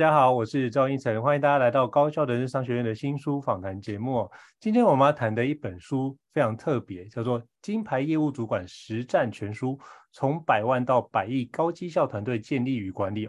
大家好，我是赵英成，欢迎大家来到高效人生商学院的新书访谈节目。今天我们要谈的一本书非常特别，叫做《金牌业务主管实战全书：从百万到百亿高绩效团队建立与管理》。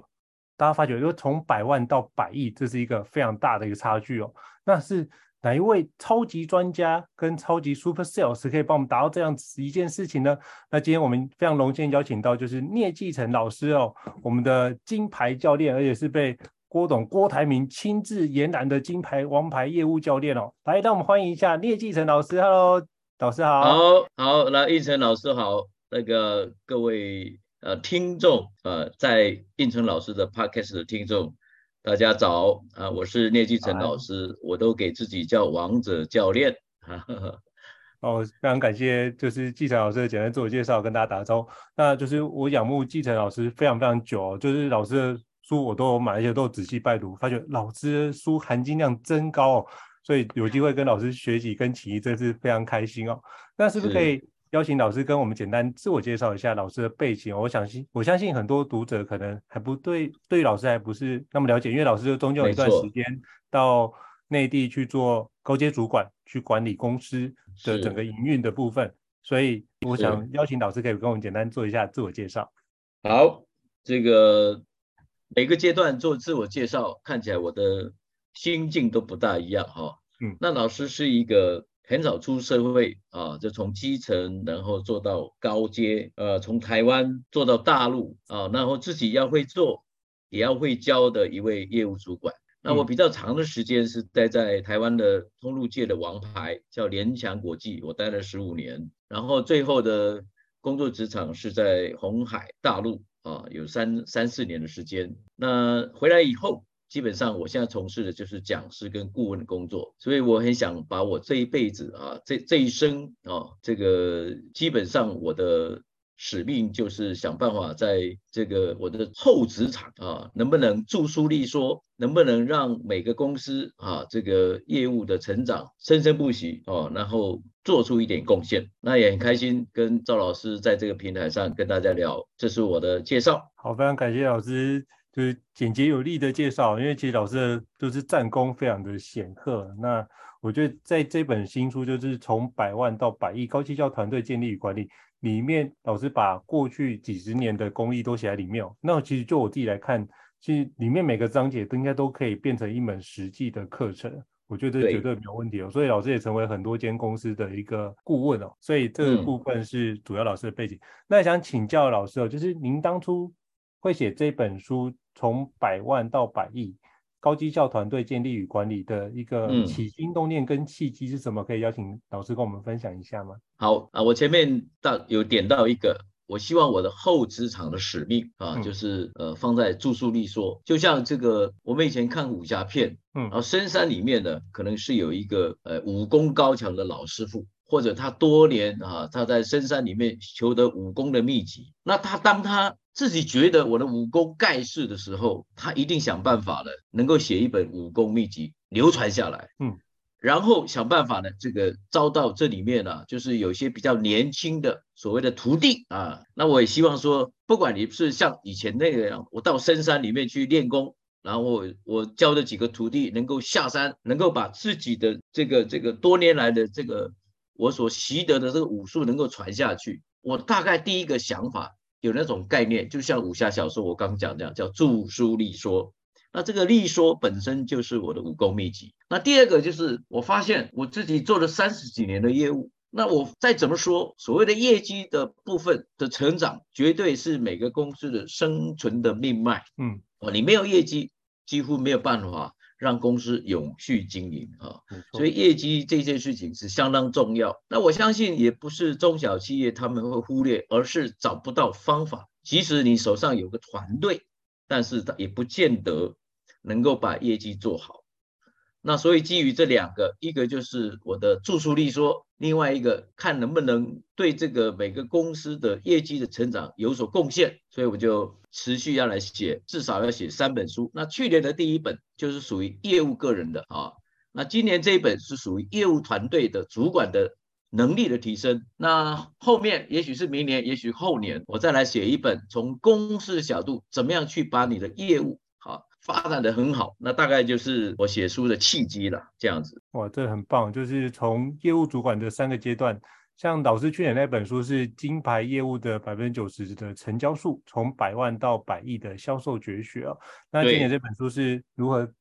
大家发觉，就从百万到百亿，这是一个非常大的一个差距哦。那是哪一位超级专家跟超级 super sales 可以帮我们达到这样子一件事情呢？那今天我们非常荣幸邀请到就是聂继成老师哦，我们的金牌教练，而且是被郭董郭台铭亲自延揽的金牌王牌业务教练哦。来，让我们欢迎一下聂继成老师。Hello，老师好。好，好，来，胤丞老师好。那个各位呃听众呃，在应成老师的 Podcast 的听众。大家早啊，我是聂继成老师，我都给自己叫王者教练。哦，非常感谢，就是继成老师的简单自我介绍，跟大家打招呼。那就是我仰慕继成老师非常非常久，就是老师的书我都有买，而且都有仔细拜读，发觉老师的书含金量真高哦，所以有机会跟老师学习跟起义，真是非常开心哦。那是不是可以？邀请老师跟我们简单自我介绍一下老师的背景。我相信，我相信很多读者可能还不对，对于老师还不是那么了解，因为老师就中间有一段时间到内地去做高阶主管，去管理公司的整个营运的部分。所以，我想邀请老师可以跟我们简单做一下自我介绍。好，这个每个阶段做自我介绍，看起来我的心境都不大一样哈。嗯，那老师是一个。很早出社会啊，就从基层，然后做到高阶，呃，从台湾做到大陆啊，然后自己要会做，也要会教的一位业务主管。那我比较长的时间是待在台湾的通路界的王牌，叫联强国际，我待了十五年。然后最后的工作职场是在红海大陆啊，有三三四年的时间。那回来以后。基本上，我现在从事的就是讲师跟顾问的工作，所以我很想把我这一辈子啊，这这一生啊，这个基本上我的使命就是想办法在这个我的后职场啊，能不能著书立说，能不能让每个公司啊，这个业务的成长生生不息哦，然后做出一点贡献。那也很开心跟赵老师在这个平台上跟大家聊，这是我的介绍。好，非常感谢老师。就是简洁有力的介绍，因为其实老师的都是战功非常的显赫。那我觉得在这本新书，就是从百万到百亿高绩效团队建立与管理里面，老师把过去几十年的功力都写在里面。哦那其实就我自己来看，其实里面每个章节都应该都可以变成一门实际的课程。我觉得这绝对没有问题哦。所以老师也成为很多间公司的一个顾问哦。所以这个部分是主要老师的背景。嗯、那想请教老师哦，就是您当初会写这本书，从百万到百亿，高绩效团队建立与管理的一个起心动念跟契机是什么？可以邀请老师跟我们分享一下吗？好啊，我前面到有点到一个，我希望我的后职场的使命啊，嗯、就是呃放在著书立说，就像这个我们以前看武侠片，嗯，然后深山里面呢，可能是有一个呃武功高强的老师傅，或者他多年啊他在深山里面求得武功的秘籍，那他当他。自己觉得我的武功盖世的时候，他一定想办法的，能够写一本武功秘籍流传下来。嗯，然后想办法呢，这个招到这里面呢、啊，就是有些比较年轻的所谓的徒弟啊。那我也希望说，不管你是像以前那个样，我到深山里面去练功，然后我，我教的几个徒弟能够下山，能够把自己的这个这个多年来的这个我所习得的这个武术能够传下去。我大概第一个想法。有那种概念，就像武侠小说我刚讲这样，叫著书立说。那这个立说本身就是我的武功秘籍。那第二个就是，我发现我自己做了三十几年的业务，那我再怎么说，所谓的业绩的部分的成长，绝对是每个公司的生存的命脉。嗯，哦，你没有业绩，几乎没有办法让公司永续经营啊。所以业绩这件事情是相当重要。那我相信也不是中小企业他们会忽略，而是找不到方法。即使你手上有个团队，但是他也不见得能够把业绩做好。那所以基于这两个，一个就是我的著书立说，另外一个看能不能对这个每个公司的业绩的成长有所贡献，所以我就持续要来写，至少要写三本书。那去年的第一本就是属于业务个人的啊，那今年这一本是属于业务团队的主管的能力的提升。那后面也许是明年，也许后年，我再来写一本从公司的角度，怎么样去把你的业务。发展的很好，那大概就是我写书的契机了，这样子。哇，这很棒，就是从业务主管的三个阶段，像老师去年那本书是金牌业务的百分之九十的成交数，从百万到百亿的销售绝学哦。那今年这本书是如何？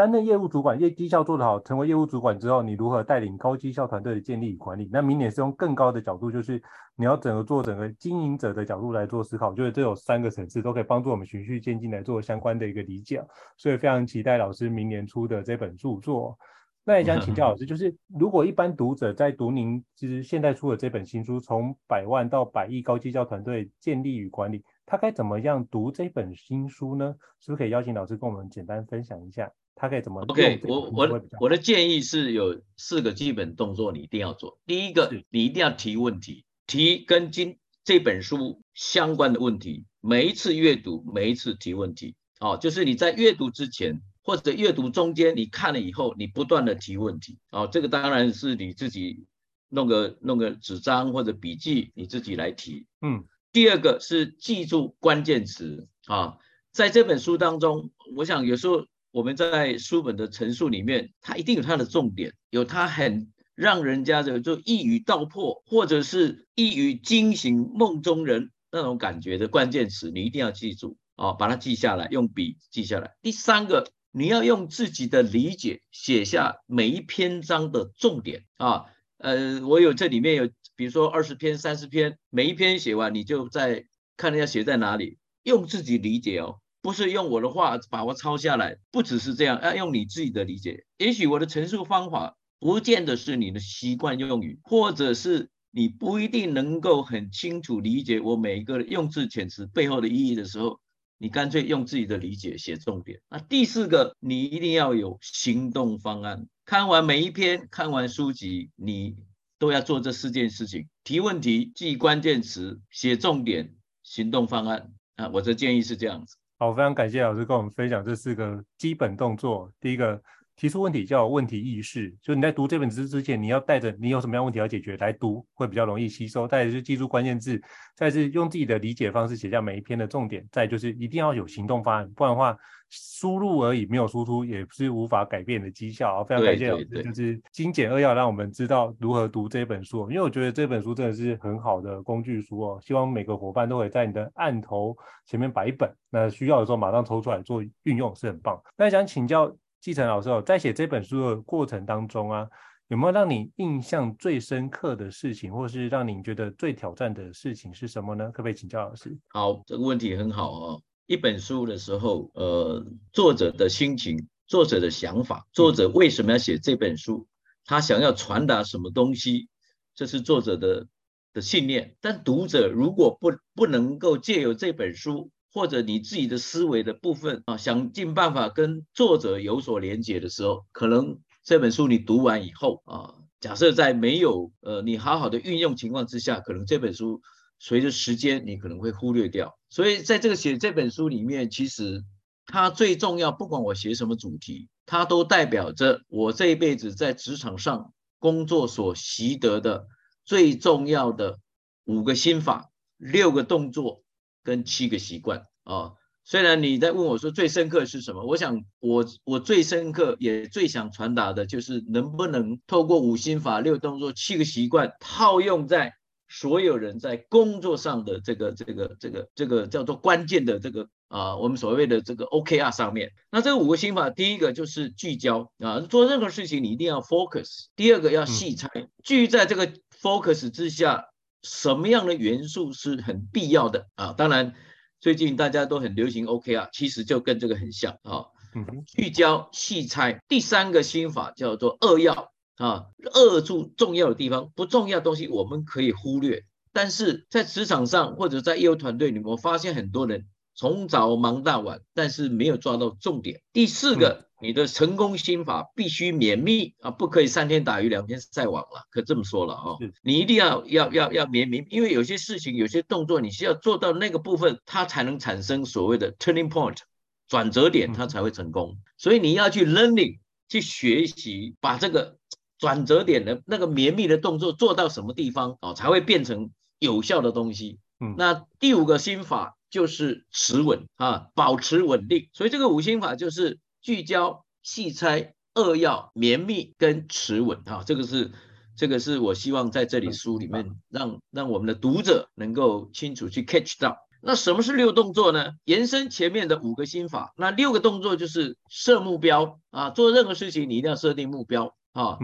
担任业务主管，业绩效做得好，成为业务主管之后，你如何带领高绩效团队的建立与管理？那明年是用更高的角度，就是你要整个做整个经营者的角度来做思考。我觉得这有三个层次都可以帮助我们循序渐进来做相关的一个理解，所以非常期待老师明年出的这本著作。那也想请教老师，就是如果一般读者在读您其实现在出的这本新书，从百万到百亿高绩效团队建立与管理，他该怎么样读这本新书呢？是不是可以邀请老师跟我们简单分享一下？他可以怎么？OK，我我我的建议是有四个基本动作，你一定要做。第一个，你一定要提问题，提跟今这本书相关的问题。每一次阅读，每一次提问题。哦，就是你在阅读之前或者阅读中间，你看了以后，你不断的提问题。哦，这个当然是你自己弄个弄个纸张或者笔记，你自己来提。嗯。第二个是记住关键词啊，在这本书当中，我想有时候。我们在书本的陈述里面，它一定有它的重点，有它很让人家的就一语道破，或者是一语惊醒梦中人那种感觉的关键词，你一定要记住啊，把它记下来，用笔记下来。第三个，你要用自己的理解写下每一篇章的重点啊。呃，我有这里面有，比如说二十篇、三十篇，每一篇写完，你就在看人家写在哪里，用自己理解哦。不是用我的话把我抄下来，不只是这样，要用你自己的理解。也许我的陈述方法不见得是你的习惯用语，或者是你不一定能够很清楚理解我每一个用字遣词背后的意义的时候，你干脆用自己的理解写重点。那第四个，你一定要有行动方案。看完每一篇，看完书籍，你都要做这四件事情：提问题、记关键词、写重点、行动方案。啊，我的建议是这样子。好，非常感谢老师跟我们分享这四个基本动作。第一个，提出问题叫问题意识，就你在读这本书之前，你要带着你有什么样问题要解决来读，会比较容易吸收。再来就是记住关键字，再是用自己的理解方式写下每一篇的重点。再就是一定要有行动方案，不然的话，输入而已没有输出也是无法改变的绩效。非常感谢老师，就是精简扼要，让我们知道如何读这本书。因为我觉得这本书真的是很好的工具书哦。希望每个伙伴都可以在你的案头前面摆一本，那需要的时候马上抽出来做运用，是很棒。那想请教。继承老师哦，在写这本书的过程当中啊，有没有让你印象最深刻的事情，或是让你觉得最挑战的事情是什么呢？可不可以请教老师？好，这个问题很好哦。一本书的时候，呃，作者的心情、作者的想法、作者为什么要写这本书，他想要传达什么东西，这是作者的的信念。但读者如果不不能够借由这本书，或者你自己的思维的部分啊，想尽办法跟作者有所连接的时候，可能这本书你读完以后啊，假设在没有呃你好好的运用情况之下，可能这本书随着时间你可能会忽略掉。所以在这个写这本书里面，其实它最重要，不管我写什么主题，它都代表着我这一辈子在职场上工作所习得的最重要的五个心法、六个动作。跟七个习惯啊，虽然你在问我说最深刻是什么，我想我我最深刻也最想传达的就是能不能透过五心法、六动作、七个习惯套用在所有人在工作上的这个这个这个这个叫做关键的这个啊，我们所谓的这个 OKR 上面。那这五个心法，第一个就是聚焦啊，做任何事情你一定要 focus。第二个要细拆，聚在这个 focus 之下。什么样的元素是很必要的啊？当然，最近大家都很流行 OK 啊其实就跟这个很像啊。聚焦细拆。第三个心法叫做扼要啊，扼住重要的地方，不重要的东西我们可以忽略。但是在职场上或者在业务团队里面，我发现很多人从早忙到晚，但是没有抓到重点。第四个。嗯你的成功心法必须绵密啊，不可以三天打鱼两天晒网了，可这么说了啊、哦，你一定要要要要绵密，因为有些事情、有些动作，你需要做到那个部分，它才能产生所谓的 turning point 转折点，它才会成功。所以你要去 learning 去学习，把这个转折点的那个绵密的动作做到什么地方啊、哦，才会变成有效的东西。嗯，那第五个心法就是持稳啊，保持稳定。所以这个五心法就是。聚焦、细拆、扼要、绵密跟持稳，啊，这个是这个是我希望在这里书里面让让我们的读者能够清楚去 catch 到。那什么是六动作呢？延伸前面的五个心法，那六个动作就是设目标啊，做任何事情你一定要设定目标啊，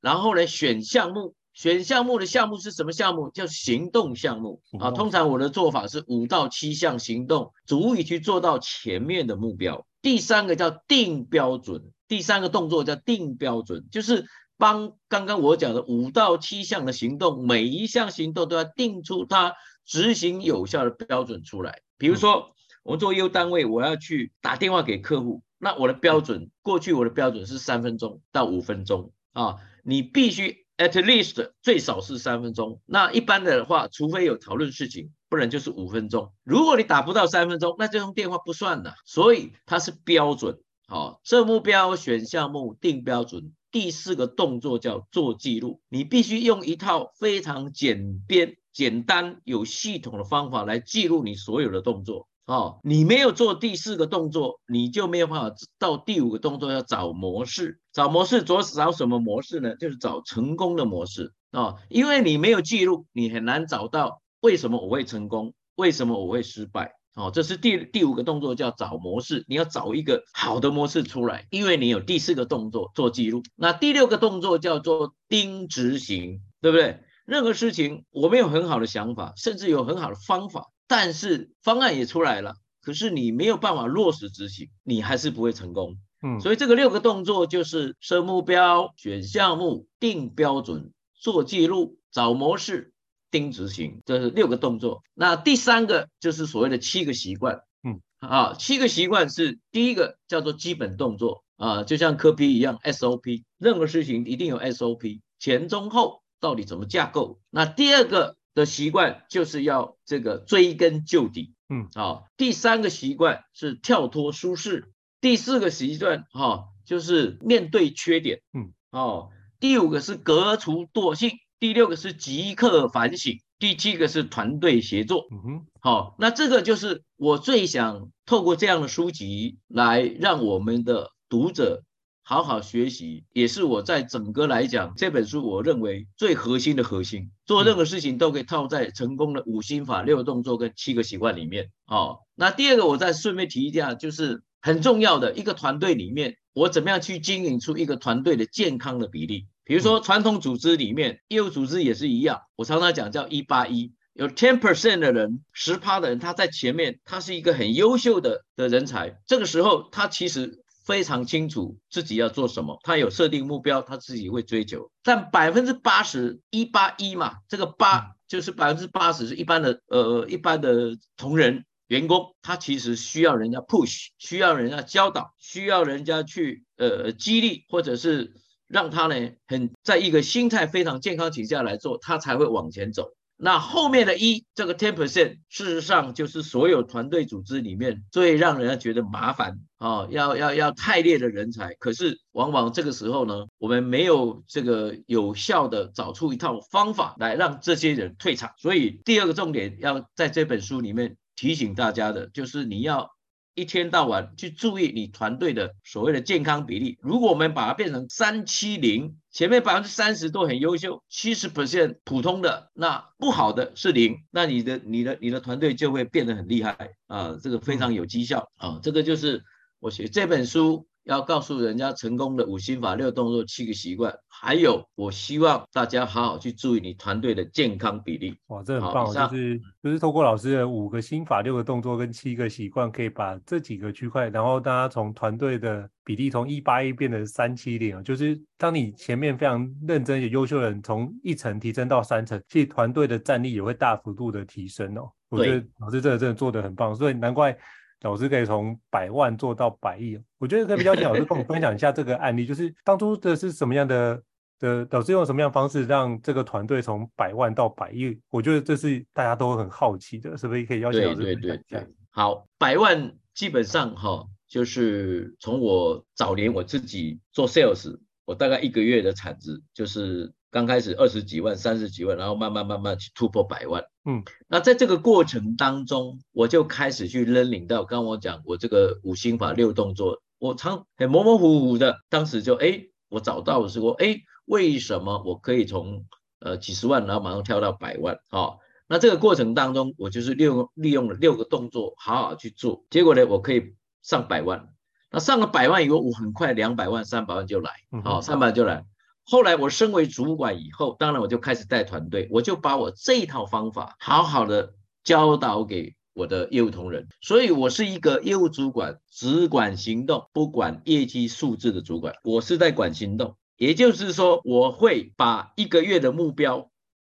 然后呢选项目，选项目的项目是什么项目？叫行动项目啊。通常我的做法是五到七项行动，足以去做到前面的目标。第三个叫定标准，第三个动作叫定标准，就是帮刚刚我讲的五到七项的行动，每一项行动都要定出它执行有效的标准出来。比如说，我们做业务单位，我要去打电话给客户，那我的标准，过去我的标准是三分钟到五分钟啊，你必须 at least 最少是三分钟。那一般的话，除非有讨论事情。不然就是五分钟。如果你打不到三分钟，那这通电话不算的。所以它是标准。好，设目标、选项目、定标准。第四个动作叫做记录。你必须用一套非常简便、简单、有系统的方法来记录你所有的动作。哦，你没有做第四个动作，你就没有办法到第五个动作要找模式。找模式主要是找什么模式呢？就是找成功的模式啊、哦。因为你没有记录，你很难找到。为什么我会成功？为什么我会失败？哦，这是第第五个动作，叫找模式。你要找一个好的模式出来，因为你有第四个动作做记录。那第六个动作叫做盯执行，对不对？任何事情我没有很好的想法，甚至有很好的方法，但是方案也出来了，可是你没有办法落实执行，你还是不会成功。嗯，所以这个六个动作就是设目标、选项目、定标准、做记录、找模式。盯执行，这是六个动作。那第三个就是所谓的七个习惯。嗯，啊，七个习惯是第一个叫做基本动作啊，就像柯 P 一样 SOP，任何事情一定有 SOP，前中后到底怎么架构？那第二个的习惯就是要这个追根究底。嗯，啊，第三个习惯是跳脱舒适，第四个习惯哈、啊、就是面对缺点。嗯，哦、啊，第五个是革除惰性。第六个是即刻反省，第七个是团队协作。嗯哼，好，那这个就是我最想透过这样的书籍来让我们的读者好好学习，也是我在整个来讲这本书我认为最核心的核心。做任何事情都可以套在成功的五心法、六个动作跟七个习惯里面。哦，那第二个我再顺便提一下，就是很重要的一个团队里面，我怎么样去经营出一个团队的健康的比例。比如说传统组织里面，业务组织也是一样。我常常讲叫一八一，有 ten percent 的人，十趴的人，他在前面，他是一个很优秀的的人才。这个时候，他其实非常清楚自己要做什么，他有设定目标，他自己会追求。但百分之八十一八一嘛，这个八就是百分之八十是一般的呃一般的同仁员工，他其实需要人家 push，需要人家教导，需要人家去呃激励或者是。让他呢，很在一个心态非常健康情况下来做，他才会往前走。那后面的一这个 ten percent，事实上就是所有团队组织里面最让人家觉得麻烦啊，要要要太烈的人才。可是往往这个时候呢，我们没有这个有效的找出一套方法来让这些人退场。所以第二个重点要在这本书里面提醒大家的，就是你要。一天到晚去注意你团队的所谓的健康比例。如果我们把它变成三七零，前面百分之三十都很优秀，七十 percent 普通的，那不好的是零，那你的你的你的团队就会变得很厉害啊，这个非常有绩效啊。这个就是我写这本书要告诉人家成功的五心法六动作七个习惯，还有我希望大家好好去注意你团队的健康比例。哇，这很棒，就是就是透过老师的五个心法六个动作跟七个习惯，可以把这几个区块，然后大家从团队的比例从一八一变成三七零，就是当你前面非常认真有优秀的人从一层提升到三层，其实团队的战力也会大幅度的提升哦。我觉得老师这个真的做得很棒，所以难怪。老师可以从百万做到百亿，我觉得可以比较请老师跟我们分享一下这个案例，就是当初的是什么样的的老师用什么样的方式让这个团队从百万到百亿？我觉得这是大家都很好奇的，是不是可以邀请老师分享一下？对对对，好，百万基本上哈，就是从我早年我自己做 sales，我大概一个月的产值就是。刚开始二十几万、三十几万，然后慢慢慢慢去突破百万。嗯，那在这个过程当中，我就开始去 learning 到，刚刚我讲我这个五心法六动作，我常很模模糊糊的，当时就哎，我找到的时候，哎，为什么我可以从呃几十万，然后马上跳到百万？哦，那这个过程当中，我就是利用利用了六个动作，好好去做，结果呢，我可以上百万。那上了百万以后，我很快两百万、三百万就来，好，三百万就来。后来我升为主管以后，当然我就开始带团队，我就把我这一套方法好好的教导给我的业务同仁。所以我是一个业务主管，只管行动，不管业绩数字的主管。我是在管行动，也就是说，我会把一个月的目标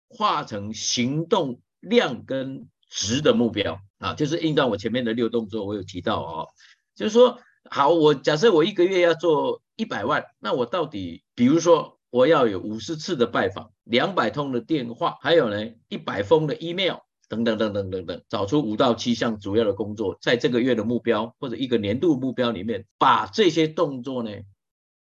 化成行动量跟值的目标啊，就是应到我前面的六动作，我有提到哦，就是说，好，我假设我一个月要做一百万，那我到底，比如说。我要有五十次的拜访，两百通的电话，还有呢一百封的 email，等等等等等等，找出五到七项主要的工作，在这个月的目标或者一个年度目标里面，把这些动作呢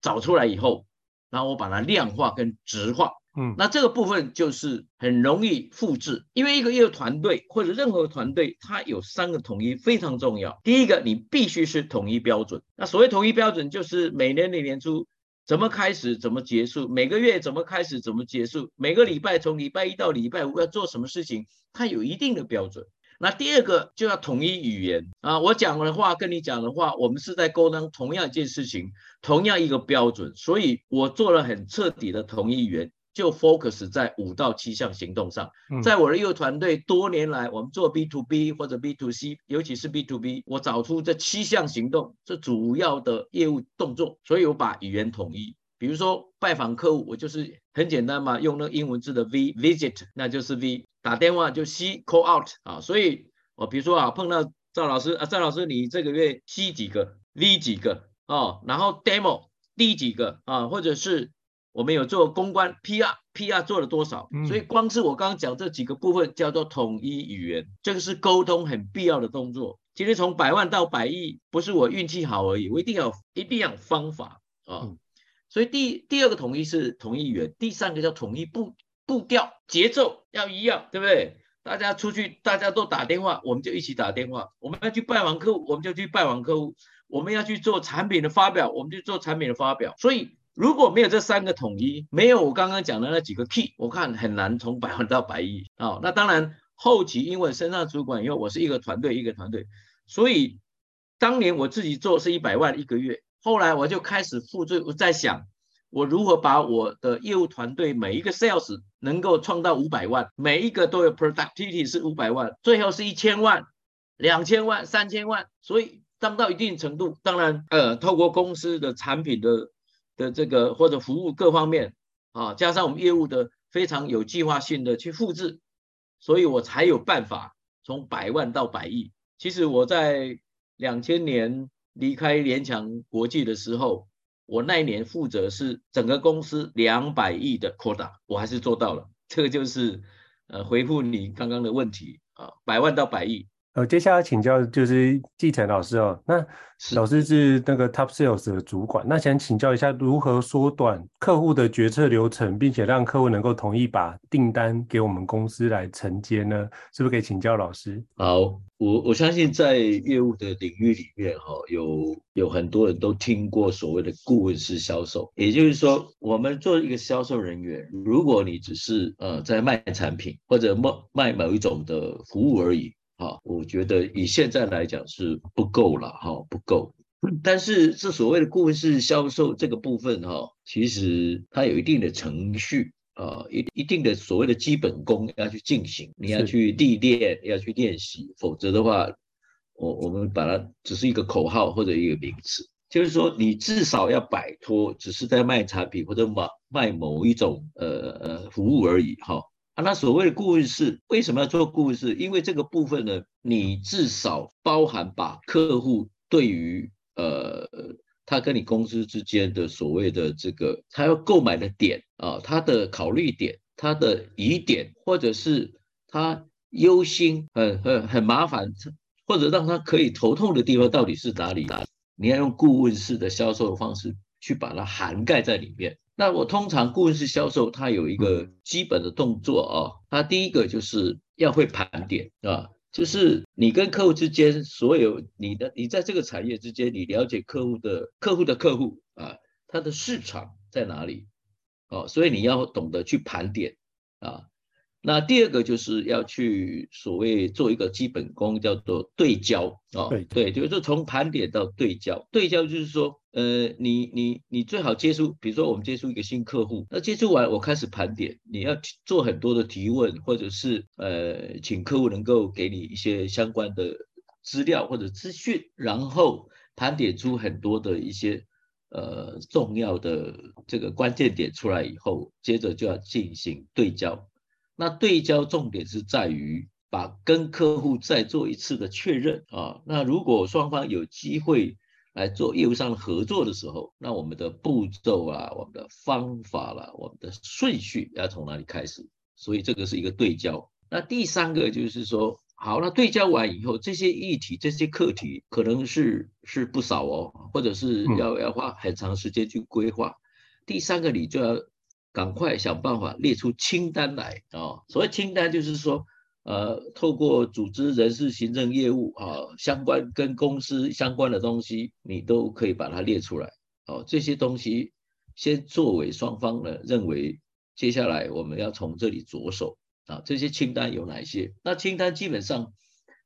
找出来以后，然后我把它量化跟质化，嗯，那这个部分就是很容易复制，因为一个业务团队或者任何团队，它有三个统一非常重要。第一个，你必须是统一标准。那所谓统一标准，就是每年的年初。怎么开始，怎么结束？每个月怎么开始，怎么结束？每个礼拜从礼拜一到礼拜五要做什么事情？它有一定的标准。那第二个就要统一语言啊，我讲的话跟你讲的话，我们是在沟通同样一件事情，同样一个标准，所以我做了很彻底的统一语言。就 focus 在五到七项行动上，在我的业务团队多年来，我们做 B to B 或者 B to C，尤其是 B to B，我找出这七项行动是主要的业务动作，所以我把语言统一。比如说拜访客户，我就是很简单嘛，用那个英文字的 V visit，那就是 V；打电话就 C call out 啊，所以我比如说啊，碰到赵老师啊，赵老师你这个月 C 几个，V 几个哦，然后 demo D 几个啊，或者是。我们有做公关 PR，PR 做了多少？所以光是我刚刚讲这几个部分叫做统一语言，这个是沟通很必要的动作。今天从百万到百亿，不是我运气好而已，我一定要一定要有方法啊。所以第第二个统一是统一语言，第三个叫统一步步调节奏要一样，对不对？大家出去大家都打电话，我们就一起打电话；我们要去拜访客户，我们就去拜访客户；我们要去做产品的发表，我们就做产品的发表。所以。如果没有这三个统一，没有我刚刚讲的那几个 key，我看很难从 百万到百亿啊、哦。那当然后期因为升上主管以后，我是一个团队一个团队，所以当年我自己做是一百万一个月，后来我就开始复制，我在想我如何把我的业务团队每一个 sales 能够创到五百万，每一个都有 productivity 是五百万，最后是一千万、两千万、三千万。所以当到一定程度，当然呃，透过公司的产品的。的这个或者服务各方面啊，加上我们业务的非常有计划性的去复制，所以我才有办法从百万到百亿。其实我在两千年离开联强国际的时候，我那一年负责是整个公司两百亿的扩大我还是做到了。这个就是呃回复你刚刚的问题啊，百万到百亿。呃，接下来请教就是季晨老师哦。那老师是那个 Top Sales 的主管，那想请教一下，如何缩短客户的决策流程，并且让客户能够同意把订单给我们公司来承接呢？是不是可以请教老师？好，我我相信在业务的领域里面，哈，有有很多人都听过所谓的顾问式销售，也就是说，我们做一个销售人员，如果你只是呃在卖产品或者卖卖某一种的服务而已。好，我觉得以现在来讲是不够了，哈，不够。但是这所谓的顾问式销售这个部分哈、哦，其实它有一定的程序啊，一一定的所谓的基本功要去进行，你要去历练，要去练习，否则的话，我我们把它只是一个口号或者一个名词，就是说你至少要摆脱只是在卖产品或者卖卖某一种呃呃服务而已哈。哦啊，那所谓的顾问式为什么要做顾问式？因为这个部分呢，你至少包含把客户对于呃他跟你公司之间的所谓的这个他要购买的点啊，他的考虑点、他的疑点，或者是他忧心很很很麻烦，或者让他可以头痛的地方到底是哪里？你要用顾问式的销售方式去把它涵盖在里面。那我通常顾问式销售，它有一个基本的动作啊，它第一个就是要会盘点啊，就是你跟客户之间所有你的你在这个产业之间，你了解客户的客户的客户啊，他的市场在哪里啊，所以你要懂得去盘点啊。那第二个就是要去所谓做一个基本功，叫做对焦啊，对对，就是从盘点到对焦，对焦就是说。呃，你你你最好接触，比如说我们接触一个新客户，那接触完我开始盘点，你要做很多的提问，或者是呃，请客户能够给你一些相关的资料或者资讯，然后盘点出很多的一些呃重要的这个关键点出来以后，接着就要进行对焦。那对焦重点是在于把跟客户再做一次的确认啊。那如果双方有机会。来做业务上的合作的时候，那我们的步骤啊，我们的方法啦、啊，我们的顺序要从哪里开始？所以这个是一个对焦。那第三个就是说，好了，那对焦完以后，这些议题、这些课题可能是是不少哦，或者是要要花很长时间去规划。第三个，你就要赶快想办法列出清单来啊、哦。所谓清单，就是说。呃，透过组织、人事、行政、业务啊，相关跟公司相关的东西，你都可以把它列出来。哦，这些东西先作为双方呢认为，接下来我们要从这里着手啊。这些清单有哪些？那清单基本上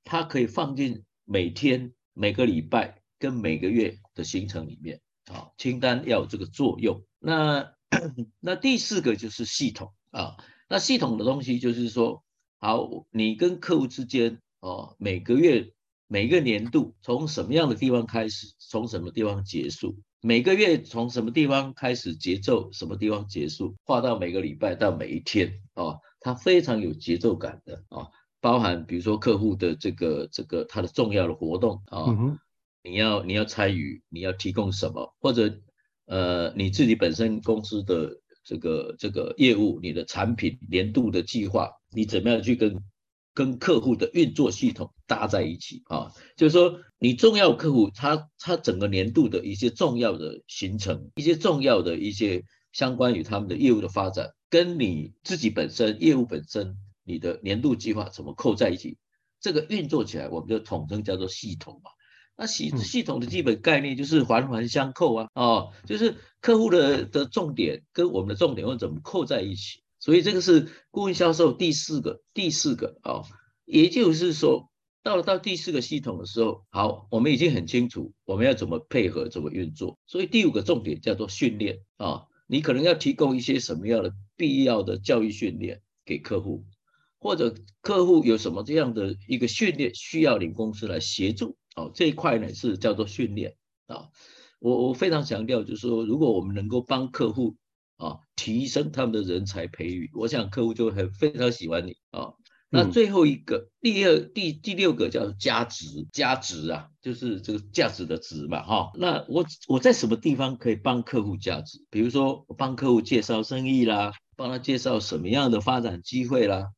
它可以放进每天、每个礼拜跟每个月的行程里面啊。清单要有这个作用。那 那第四个就是系统啊。那系统的东西就是说。好，你跟客户之间哦，每个月、每个年度从什么样的地方开始，从什么地方结束？每个月从什么地方开始节奏，什么地方结束？画到每个礼拜到每一天哦，它非常有节奏感的哦，包含比如说客户的这个这个他的重要的活动啊，哦嗯、你要你要参与，你要提供什么，或者呃你自己本身公司的这个这个业务，你的产品年度的计划。你怎么样去跟跟客户的运作系统搭在一起啊？就是说，你重要客户他他整个年度的一些重要的行程，一些重要的一些相关于他们的业务的发展，跟你自己本身业务本身你的年度计划怎么扣在一起？这个运作起来，我们就统称叫做系统嘛。那系系统的基本概念就是环环相扣啊，哦，就是客户的的重点跟我们的重点会怎么扣在一起？所以这个是顾问销售第四个，第四个啊、也就是说，到了到第四个系统的时候，好，我们已经很清楚我们要怎么配合，怎么运作。所以第五个重点叫做训练啊、你可能要提供一些什么样的必要的教育训练给客户，或者客户有什么这样的一个训练需要你公司来协助、哦，这一块呢是叫做训练啊、我我非常强调，就是说，如果我们能够帮客户。啊，提升他们的人才培育，我想客户就很非常喜欢你啊。那最后一个，嗯、第二、第第六个叫价值，价值啊，就是这个价值的值嘛，哈。那我我在什么地方可以帮客户价值？比如说，我帮客户介绍生意啦，帮他介绍什么样的发展机会啦，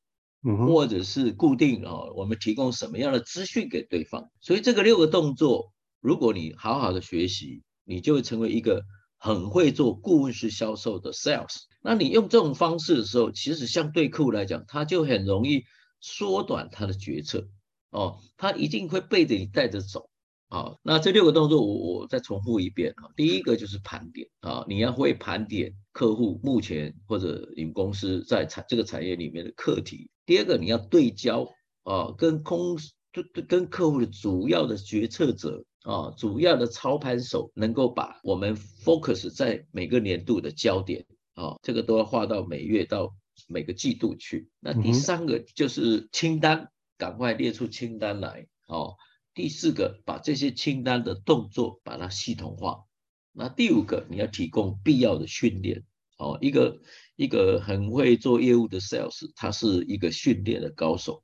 嗯，或者是固定啊，我们提供什么样的资讯给对方。所以这个六个动作，如果你好好的学习，你就会成为一个。很会做顾问式销售的 sales，那你用这种方式的时候，其实相对客户来讲，他就很容易缩短他的决策哦，他一定会背着你带着走啊、哦。那这六个动作我我再重复一遍啊，第一个就是盘点啊、哦，你要会盘点客户目前或者你们公司在产这个产业里面的课题。第二个你要对焦啊、哦，跟公跟跟客户的主要的决策者啊，主要的操盘手能够把我们 focus 在每个年度的焦点啊，这个都要划到每月到每个季度去。那第三个就是清单，赶快列出清单来哦。第四个，把这些清单的动作把它系统化。那第五个，你要提供必要的训练哦。一个一个很会做业务的 sales，他是一个训练的高手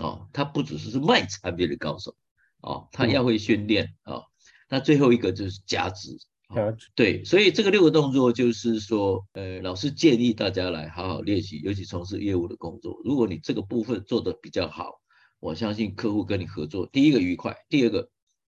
哦，他不只是是卖产品的高手。哦，他要会训练啊、哦。那最后一个就是加值，哦、对，所以这个六个动作就是说，呃，老师建议大家来好好练习，尤其从事业务的工作。如果你这个部分做得比较好，我相信客户跟你合作，第一个愉快，第二个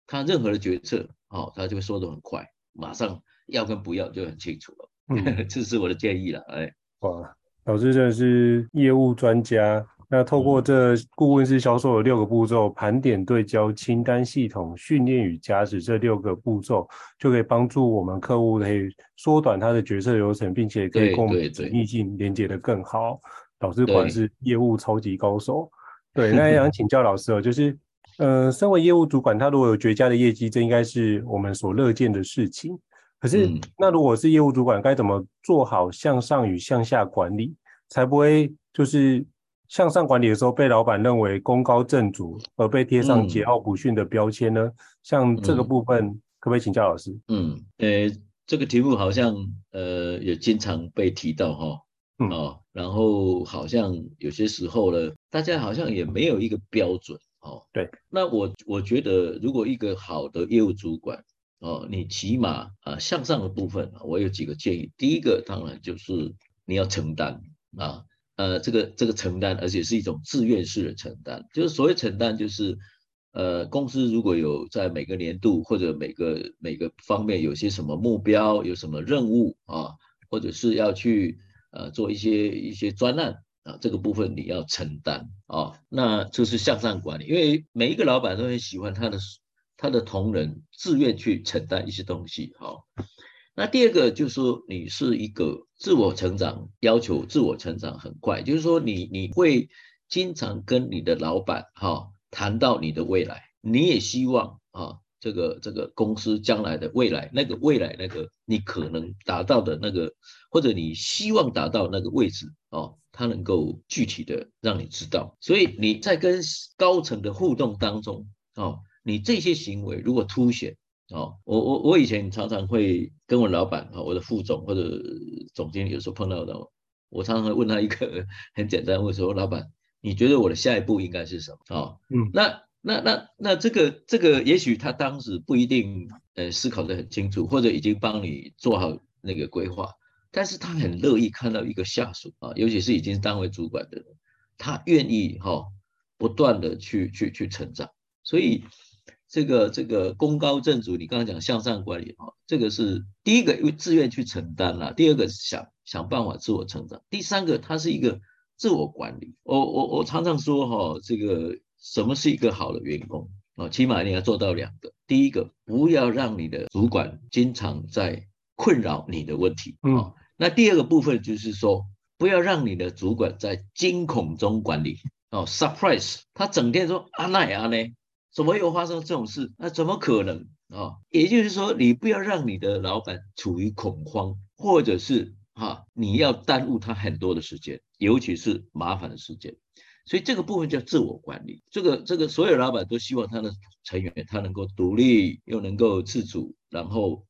他任何的决策，哦，他就会说得很快，马上要跟不要就很清楚了。嗯，这是我的建议了。哎，哇，老师真的是业务专家。那透过这顾问式销售的六个步骤，盘点、对焦、清单、系统、训练与加持这六个步骤，就可以帮助我们客户可以缩短他的决策流程，并且可以跟我们紧密性连接的更好。老师果然是业务超级高手。对，那也想请教老师哦，就是，呃，身为业务主管，他如果有绝佳的业绩，这应该是我们所乐见的事情。可是，那如果是业务主管，该怎么做好向上与向下管理，才不会就是？向上管理的时候，被老板认为功高震主，而被贴上桀骜不驯的标签呢？嗯、像这个部分，嗯、可不可以请教老师？嗯，呃，这个题目好像呃也经常被提到哈，嗯、哦，然后好像有些时候呢，大家好像也没有一个标准哦。对，那我我觉得，如果一个好的业务主管哦，你起码啊向上的部分，我有几个建议。第一个当然就是你要承担啊。呃，这个这个承担，而且是一种自愿式的承担。就是所谓承担，就是呃，公司如果有在每个年度或者每个每个方面有些什么目标，有什么任务啊，或者是要去呃做一些一些专案啊，这个部分你要承担啊。那就是向上管理，因为每一个老板都很喜欢他的他的同仁自愿去承担一些东西，好。那第二个就是说，你是一个自我成长，要求自我成长很快，就是说你你会经常跟你的老板哈谈到你的未来，你也希望啊这个这个公司将来的未来，那个未来那个你可能达到的那个，或者你希望达到那个位置哦，他能够具体的让你知道，所以你在跟高层的互动当中哦，你这些行为如果凸显。哦，我我我以前常常会跟我老板啊，我的副总或者总经理有时候碰到的，我常常会问他一个很简单，问说老板，你觉得我的下一步应该是什么？哦，嗯，那那那那这个这个，也许他当时不一定呃思考的很清楚，或者已经帮你做好那个规划，但是他很乐意看到一个下属啊，尤其是已经是单位主管的人，他愿意哈、哦、不断的去去去成长，所以。这个这个功高震主，你刚刚讲向上管理哈，这个是第一个，因为自愿去承担了；第二个是想想办法自我成长；第三个，它是一个自我管理。我我我常常说哈，这个什么是一个好的员工啊？起码你要做到两个：第一个，不要让你的主管经常在困扰你的问题啊；那第二个部分就是说，不要让你的主管在惊恐中管理哦，surprise，他整天说啊那呀呢？怎么又发生这种事？那怎么可能啊？也就是说，你不要让你的老板处于恐慌，或者是哈，你要耽误他很多的时间，尤其是麻烦的时间。所以这个部分叫自我管理。这个这个，所有老板都希望他的成员他能够独立，又能够自主，然后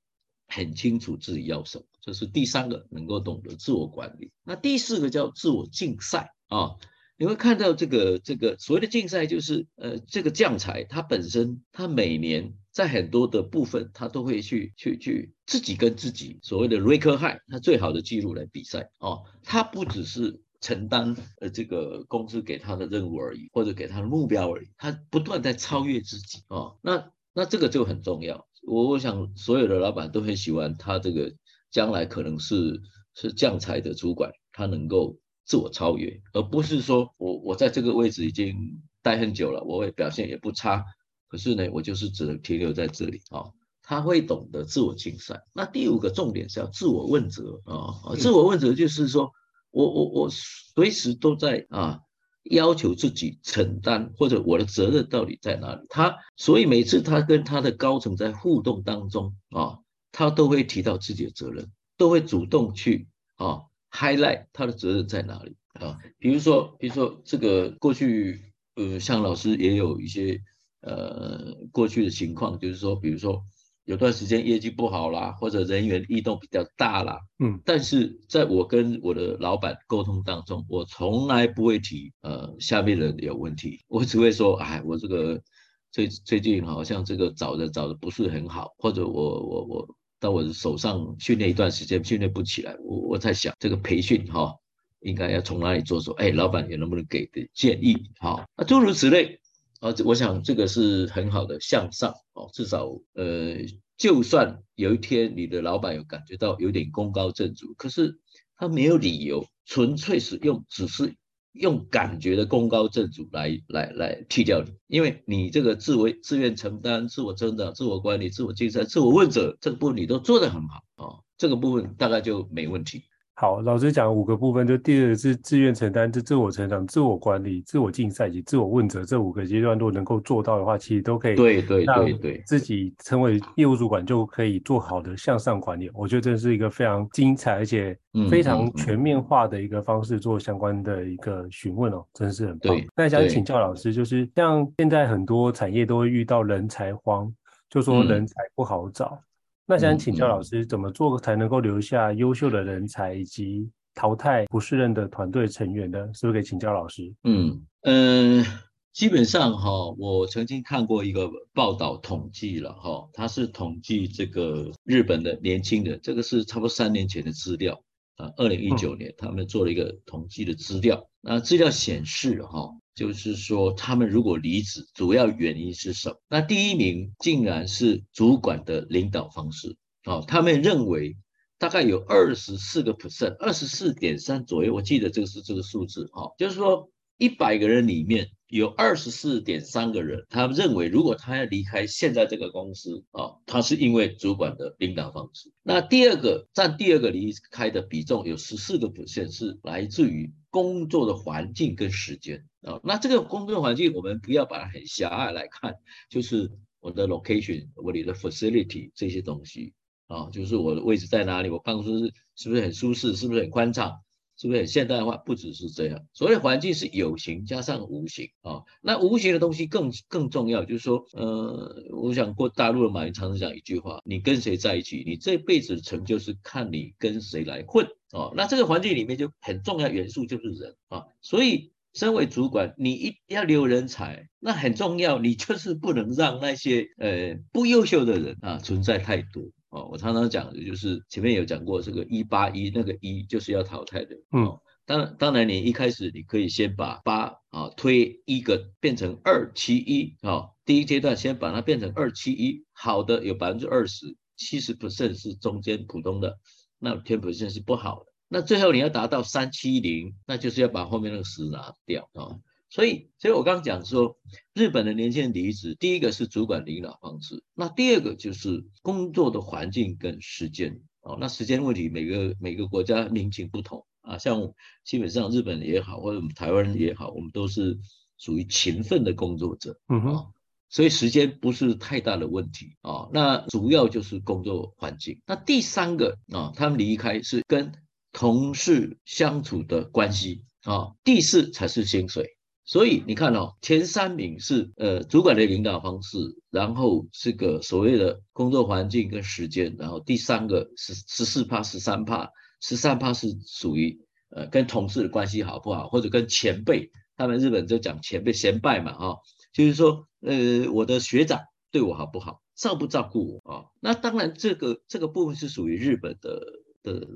很清楚自己要什么。这是第三个，能够懂得自我管理。那第四个叫自我竞赛啊。你会看到这个这个所谓的竞赛，就是呃，这个将才他本身他每年在很多的部分，他都会去去去自己跟自己所谓的 record high，他最好的记录来比赛哦。他不只是承担呃这个公司给他的任务而已，或者给他的目标而已，他不断在超越自己哦。那那这个就很重要。我我想所有的老板都很喜欢他这个将来可能是是将才的主管，他能够。自我超越，而不是说我我在这个位置已经待很久了，我也表现也不差，可是呢，我就是只能停留在这里啊。他会懂得自我竞赛。那第五个重点是要自我问责啊，自我问责就是说我我我随时都在啊要求自己承担，或者我的责任到底在哪里？他所以每次他跟他的高层在互动当中啊，他都会提到自己的责任，都会主动去啊 highlight 他的责任在哪里啊。比如说，比如说这个过去呃，像老师也有一些呃过去的情况，就是说，比如说。有段时间业绩不好啦，或者人员异动比较大啦，嗯，但是在我跟我的老板沟通当中，我从来不会提呃下面人有问题，我只会说，哎，我这个最最近好像这个找的找的不是很好，或者我我我到我手上训练一段时间训练不起来，我我在想这个培训哈、应该要从哪里着手？哎，老板也能不能给的建议？好、哦，那诸如此类。啊，我想这个是很好的向上哦，至少呃，就算有一天你的老板有感觉到有点功高震主，可是他没有理由，纯粹是用只是用感觉的功高震主来来来替掉你，因为你这个自为自愿承担、自我增长、自我管理、自我竞赛、自我问责这个部分你都做得很好啊、这个部分大概就没问题。好，老师讲五个部分，就第二个是自愿承担，就自我成长、自我管理、自我竞赛以及自我问责这五个阶段，如果能够做到的话，其实都可以对对对对，自己成为业务主管就可以做好的向上管理。我觉得这是一个非常精彩而且非常全面化的一个方式做相关的一个询问哦，真是很棒。那想请教老师，就是像现在很多产业都会遇到人才荒，就说人才不好找。嗯那想请教老师，怎么做才能够留下优秀的人才，以及淘汰不适任的团队成员呢？是不是可以请教老师？嗯嗯、呃，基本上哈，我曾经看过一个报道统计了哈，它是统计这个日本的年轻人，这个是差不多三年前的资料啊，二零一九年他们做了一个统计的资料，那资料显示哈。就是说，他们如果离职，主要原因是什么？那第一名竟然是主管的领导方式。哦，他们认为大概有二十四个 percent，二十四点三左右，我记得这个是这个数字。哦，就是说一百个人里面有二十四点三个人，他们认为如果他要离开现在这个公司，啊，他是因为主管的领导方式。那第二个占第二个离开的比重有十四个 percent，是来自于工作的环境跟时间。啊，那这个工作环境，我们不要把它很狭隘来看，就是我的 location，我里的 facility 这些东西啊，就是我的位置在哪里，我办公室是不是很舒适，是不是很宽敞，是不是很现代化？不只是这样，所谓环境是有形加上无形啊。那无形的东西更更重要，就是说，呃，我想过大陆的马云常常讲一句话：你跟谁在一起，你这辈子成就是看你跟谁来混啊。那这个环境里面就很重要元素就是人啊，所以。身为主管，你一要留人才，那很重要，你就是不能让那些呃不优秀的人啊存在太多哦。我常常讲的就是前面有讲过这个一八一，那个一就是要淘汰的。嗯，当当然你一开始你可以先把八啊推一个变成二七一啊，第一阶段先把它变成二七一，好的有百分之二十，七十 percent 是中间普通的，那 ten percent 是不好的。那最后你要达到三七零，那就是要把后面那个十拿掉啊。所以，所以我刚刚讲说，日本的年轻人离职，第一个是主管领导方式，那第二个就是工作的环境跟时间哦。那时间问题，每个每个国家民情不同啊。像基本上日本也好，或者我们台湾人也好，我们都是属于勤奋的工作者，嗯哼，所以时间不是太大的问题啊。那主要就是工作环境。那第三个啊，他们离开是跟同事相处的关系啊，第四才是薪水。所以你看哦，前三名是呃主管的领导方式，然后是个所谓的工作环境跟时间，然后第三个十十四趴、十三趴，十三趴是属于呃跟同事的关系好不好，或者跟前辈，他们日本就讲前辈先拜嘛哈，就是说呃我的学长对我好不好，照不照顾我啊？那当然这个这个部分是属于日本的的。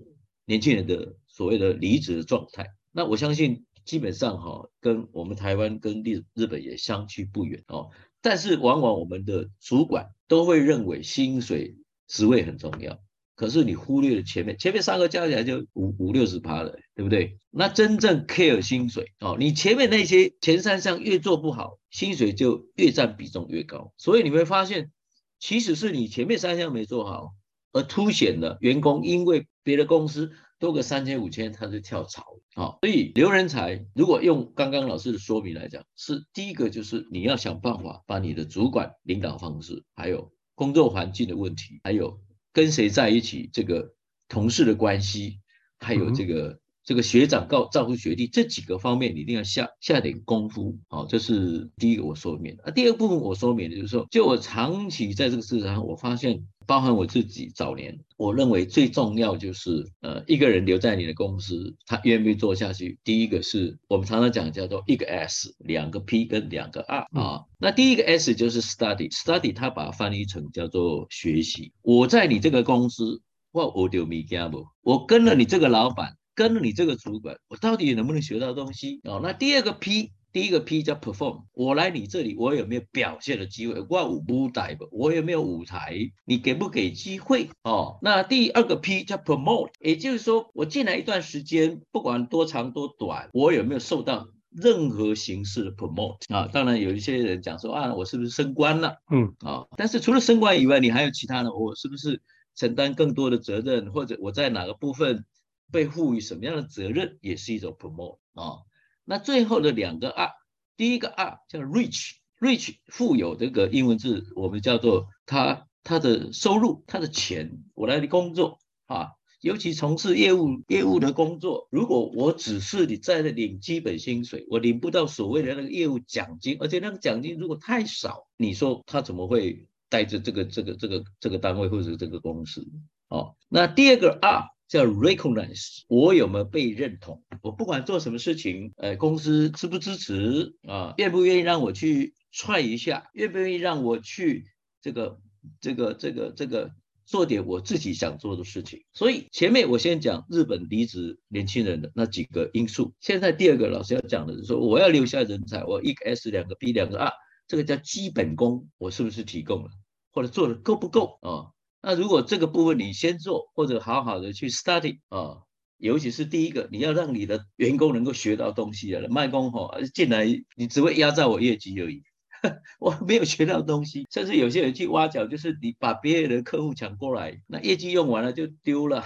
年轻人的所谓的离职的状态，那我相信基本上哈，跟我们台湾跟日日本也相去不远哦。但是往往我们的主管都会认为薪水职位很重要，可是你忽略了前面，前面三个加起来就五五六十趴了，对不对？那真正 care 薪水哦，你前面那些前三项越做不好，薪水就越占比重越高。所以你会发现，其实是你前面三项没做好。而凸显了员工因为别的公司多个三千五千，他就跳槽啊。所以留人才，如果用刚刚老师的说明来讲，是第一个就是你要想办法把你的主管领导方式，还有工作环境的问题，还有跟谁在一起这个同事的关系，还有这个。嗯这个学长告照顾学弟这几个方面，你一定要下下点功夫。好，这是第一个我说明的。啊，第二部分我说明的就是说，就我长期在这个市场上，我发现，包含我自己早年，我认为最重要就是，呃，一个人留在你的公司，他愿不愿意做下去。第一个是我们常常讲叫做一个 S，两个 P 跟两个 R 啊。那第一个 S 就是 Study，Study 他把它翻译成叫做学习。我在你这个公司，我我丢米加不？我跟了你这个老板。跟了你这个主管，我到底能不能学到东西哦？那第二个 P，第一个 P 叫 perform，我来你这里，我有没有表现的机会？我有舞台不？我有没有舞台？你给不给机会？哦，那第二个 P 叫 promote，也就是说，我进来一段时间，不管多长多短，我有没有受到任何形式的 promote 啊？当然有一些人讲说啊，我是不是升官了？嗯啊，但是除了升官以外，你还有其他的，我是不是承担更多的责任，或者我在哪个部分？被赋予什么样的责任，也是一种 promote 啊。那最后的两个 R，第一个 R 叫 rich，rich 富有这个英文字，我们叫做他他的收入，他的钱，我来工作啊，尤其从事业务业务的工作，如果我只是你在那领基本薪水，我领不到所谓的那个业务奖金，而且那个奖金如果太少，你说他怎么会带着这个这个这个这个单位或者这个公司？哦，那第二个 R。叫 recognize，我有没有被认同？我不管做什么事情，呃，公司支不支持啊？愿不愿意让我去 try 一下？愿不愿意让我去这个、这个、这个、这个做点我自己想做的事情？所以前面我先讲日本离职年轻人的那几个因素。现在第二个老师要讲的是说，我要留下人才，我一个 S 两个 B 两个 R，这个叫基本功，我是不是提供了，或者做的够不够啊？那如果这个部分你先做，或者好好的去 study 啊，尤其是第一个，你要让你的员工能够学到东西了。卖工吼进来，你只会压榨我业绩而已，我没有学到东西。甚至有些人去挖角，就是你把别人的客户抢过来，那业绩用完了就丢了，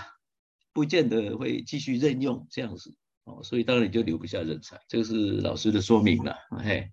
不见得会继续任用这样子哦。所以当然你就留不下人才，这个是老师的说明了，嘿。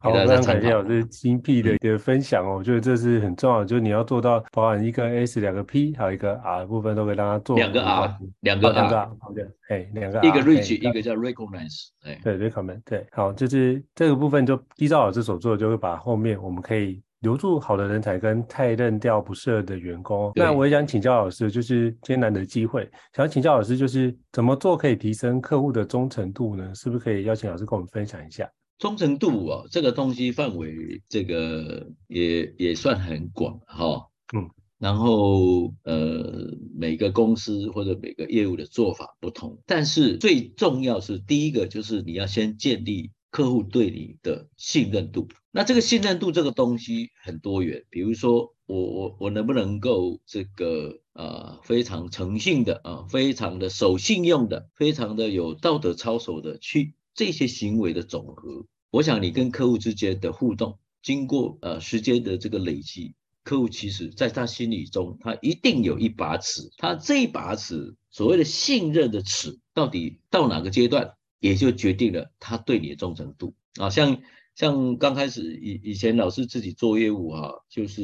好，非常感谢老师精辟的一个分享哦，我觉得这是很重要的，就是你要做到包含一个 S 两个 P 还有一个 R 部分都可以让他做两个 R 两个 R 好的，哎两个 R 一个 Reach 一个叫 Recognize 哎对 recommend，对好，就是这个部分就依照老师所做的，就会把后面我们可以留住好的人才跟太任调不适的员工。那我也想请教老师，就是艰难的机会，想请教老师就是怎么做可以提升客户的忠诚度呢？是不是可以邀请老师跟我们分享一下？忠诚度啊，这个东西范围这个也也算很广哈，嗯，然后呃每个公司或者每个业务的做法不同，但是最重要是第一个就是你要先建立客户对你的信任度。那这个信任度这个东西很多元，比如说我我我能不能够这个呃非常诚信的啊，非常的守信用的，非常的有道德操守的去。这些行为的总和，我想你跟客户之间的互动，经过呃时间的这个累积，客户其实在他心里中，他一定有一把尺，他这一把尺所谓的信任的尺，到底到哪个阶段，也就决定了他对你的忠诚度啊，像。像刚开始以以前老师自己做业务哈、啊，就是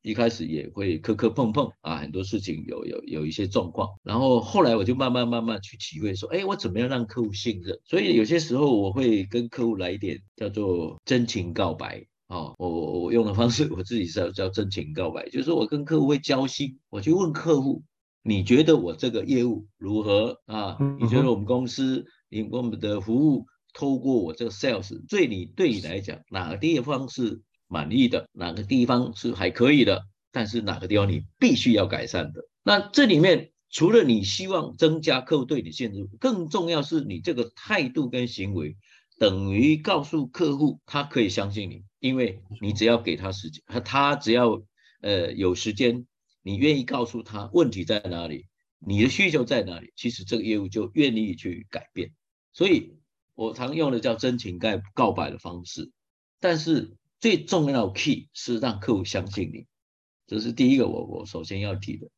一开始也会磕磕碰碰啊，很多事情有有有一些状况，然后后来我就慢慢慢慢去体会说，哎，我怎么样让客户信任？所以有些时候我会跟客户来一点叫做真情告白啊，我我我用的方式我自己是要叫真情告白，就是我跟客户会交心，我去问客户，你觉得我这个业务如何啊？你觉得我们公司你我们的服务？透过我这个 sales，对你对你来讲，哪个地方是满意的，哪个地方是还可以的，但是哪个地方你必须要改善的。那这里面除了你希望增加客户对你信任，更重要是你这个态度跟行为，等于告诉客户他可以相信你，因为你只要给他时间，他只要呃有时间，你愿意告诉他问题在哪里，你的需求在哪里，其实这个业务就愿意去改变。所以。我常用的叫真情告告白的方式，但是最重要的 key 是让客户相信你，这是第一个我我首先要提的。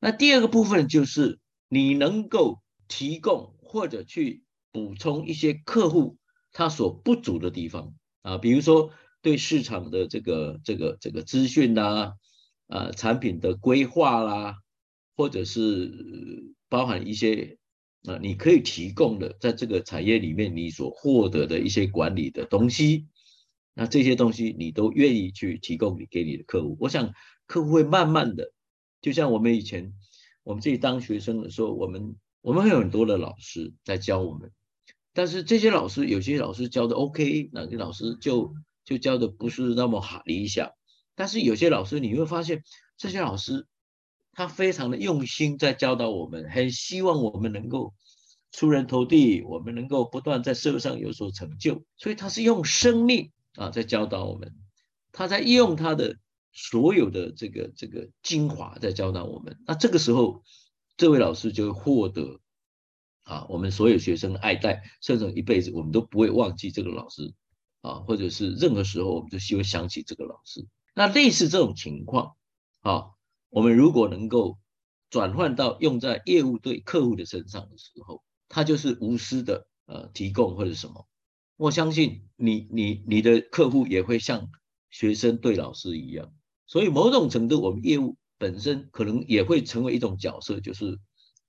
那第二个部分就是你能够提供或者去补充一些客户他所不足的地方啊，比如说对市场的这个这个这个资讯啦，啊，产品的规划啦，或者是包含一些啊，你可以提供的在这个产业里面你所获得的一些管理的东西，那这些东西你都愿意去提供你给你的客户，我想客户会慢慢的，就像我们以前我们自己当学生的时候，我们。我们会有很多的老师在教我们，但是这些老师有些老师教的 OK，哪些老师就就教的不是那么好理想。但是有些老师你会发现，这些老师他非常的用心在教导我们，很希望我们能够出人头地，我们能够不断在社会上有所成就。所以他是用生命啊在教导我们，他在用他的所有的这个这个精华在教导我们。那这个时候。这位老师就会获得啊，我们所有学生爱戴，甚至一辈子我们都不会忘记这个老师啊，或者是任何时候我们就希望想起这个老师。那类似这种情况啊，我们如果能够转换到用在业务对客户的身上的时候，他就是无私的呃提供或者什么，我相信你你你的客户也会像学生对老师一样，所以某种程度我们业务。本身可能也会成为一种角色，就是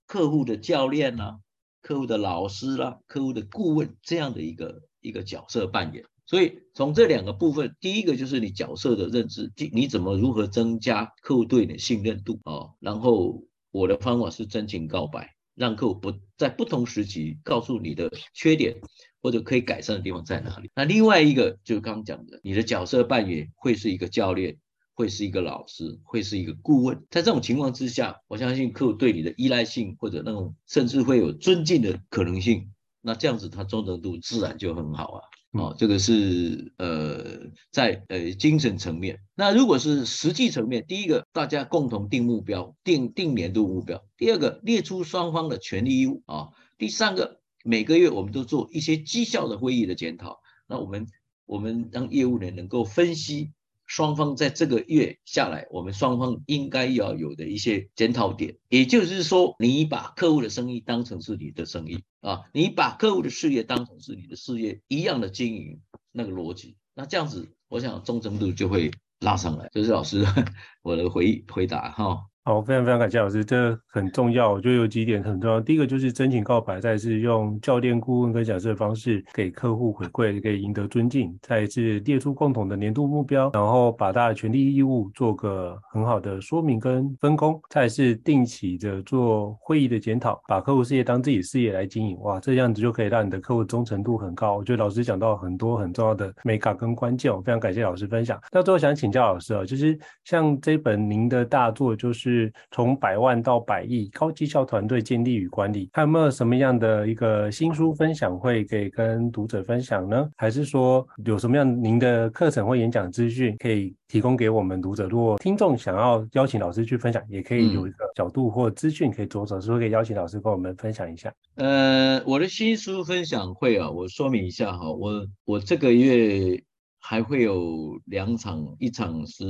客户的教练啦、客户的老师啦、客户的顾问这样的一个一个角色扮演。所以从这两个部分，第一个就是你角色的认知，你怎么如何增加客户对你的信任度啊？然后我的方法是真情告白，让客户不在不同时期告诉你的缺点或者可以改善的地方在哪里。那另外一个就是刚刚讲的，你的角色扮演会是一个教练。会是一个老师，会是一个顾问，在这种情况之下，我相信客户对你的依赖性或者那种甚至会有尊敬的可能性，那这样子他忠诚度自然就很好啊。哦，这个是呃在呃精神层面。那如果是实际层面，第一个大家共同定目标，定定年度目标；第二个列出双方的权利义务啊；第三个每个月我们都做一些绩效的会议的检讨。那我们我们让业务人能够分析。双方在这个月下来，我们双方应该要有的一些检讨点，也就是说，你把客户的生意当成是你的生意啊，你把客户的事业当成是你的事业一样的经营，那个逻辑，那这样子，我想忠诚度就会拉上来。这是老师 我的回回答哈。好，非常非常感谢老师，这很重要。我觉得有几点很重要。第一个就是真情告白，再是用教练、顾问跟讲师的方式给客户回馈，可以赢得尊敬。再是列出共同的年度目标，然后把大家的权利义务做个很好的说明跟分工。再是定期的做会议的检讨，把客户事业当自己事业来经营。哇，这样子就可以让你的客户忠诚度很高。我觉得老师讲到很多很重要的眉角跟关键，我非常感谢老师分享。那最后想请教老师啊，就是像这本您的大作，就是。是从百万到百亿高绩效团队建立与管理，还有没有什么样的一个新书分享会给跟读者分享呢？还是说有什么样您的课程或演讲资讯可以提供给我们读者？如果听众想要邀请老师去分享，也可以有一个角度或资讯可以着手，是不是可以邀请老师跟我们分享一下？呃，我的新书分享会啊，我说明一下哈，我我这个月还会有两场，一场是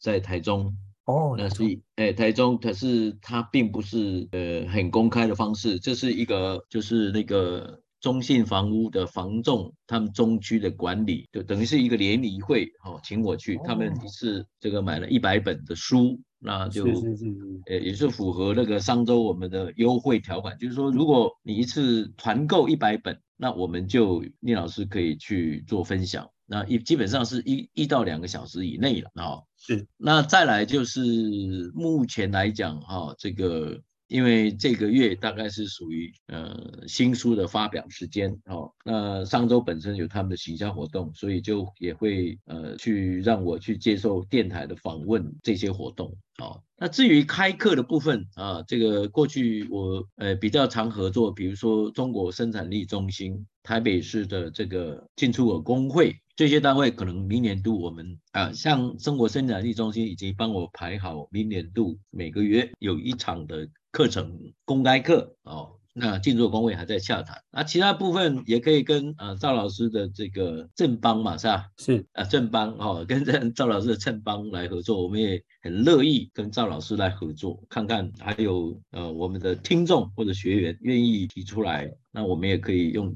在台中。哦，那所以哎，台中，可是它并不是呃很公开的方式，这是一个就是那个中信房屋的房仲，他们中区的管理，就等于是一个联谊会，哦，请我去，他们一次这个买了一百本的书，那就呃也是符合那个商周我们的优惠条款，就是说如果你一次团购一百本，那我们就聂老师可以去做分享。那一基本上是一一到两个小时以内了啊，是。那再来就是目前来讲哈，这个因为这个月大概是属于呃新书的发表时间哦，那上周本身有他们的行销活动，所以就也会呃去让我去接受电台的访问这些活动哦。那至于开课的部分啊，这个过去我呃比较常合作，比如说中国生产力中心、台北市的这个进出口工会。这些单位可能明年度我们啊，像中国生产力中心已经帮我排好明年度每个月有一场的课程公开课哦，那进驻工会还在洽谈，那其他部分也可以跟呃赵老师的这个正邦嘛，是吧？是啊，正邦哦，跟这赵老师的正邦来合作，我们也很乐意跟赵老师来合作，看看还有呃我们的听众或者学员愿意提出来，那我们也可以用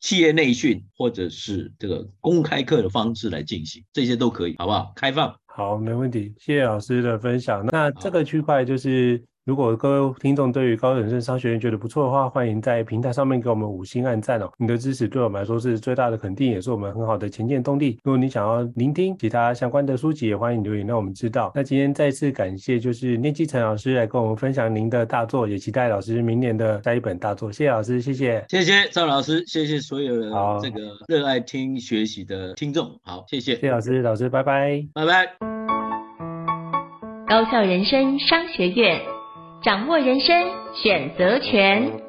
企业内训或者是这个公开课的方式来进行，这些都可以，好不好？开放。好，没问题，谢谢老师的分享。那这个区块就是。如果各位听众对于高效人生商学院觉得不错的话，欢迎在平台上面给我们五星按赞哦。你的支持对我们来说是最大的肯定，也是我们很好的前进动力。如果你想要聆听其他相关的书籍，也欢迎留言让我们知道。那今天再次感谢就是聂基成老师来跟我们分享您的大作，也期待老师明年的下一本大作。谢谢老师，谢谢，谢谢赵老师，谢谢所有的这个热爱听学习的听众。好，谢谢，谢谢老师，老师拜拜，拜拜。高效人生商学院。掌握人生选择权。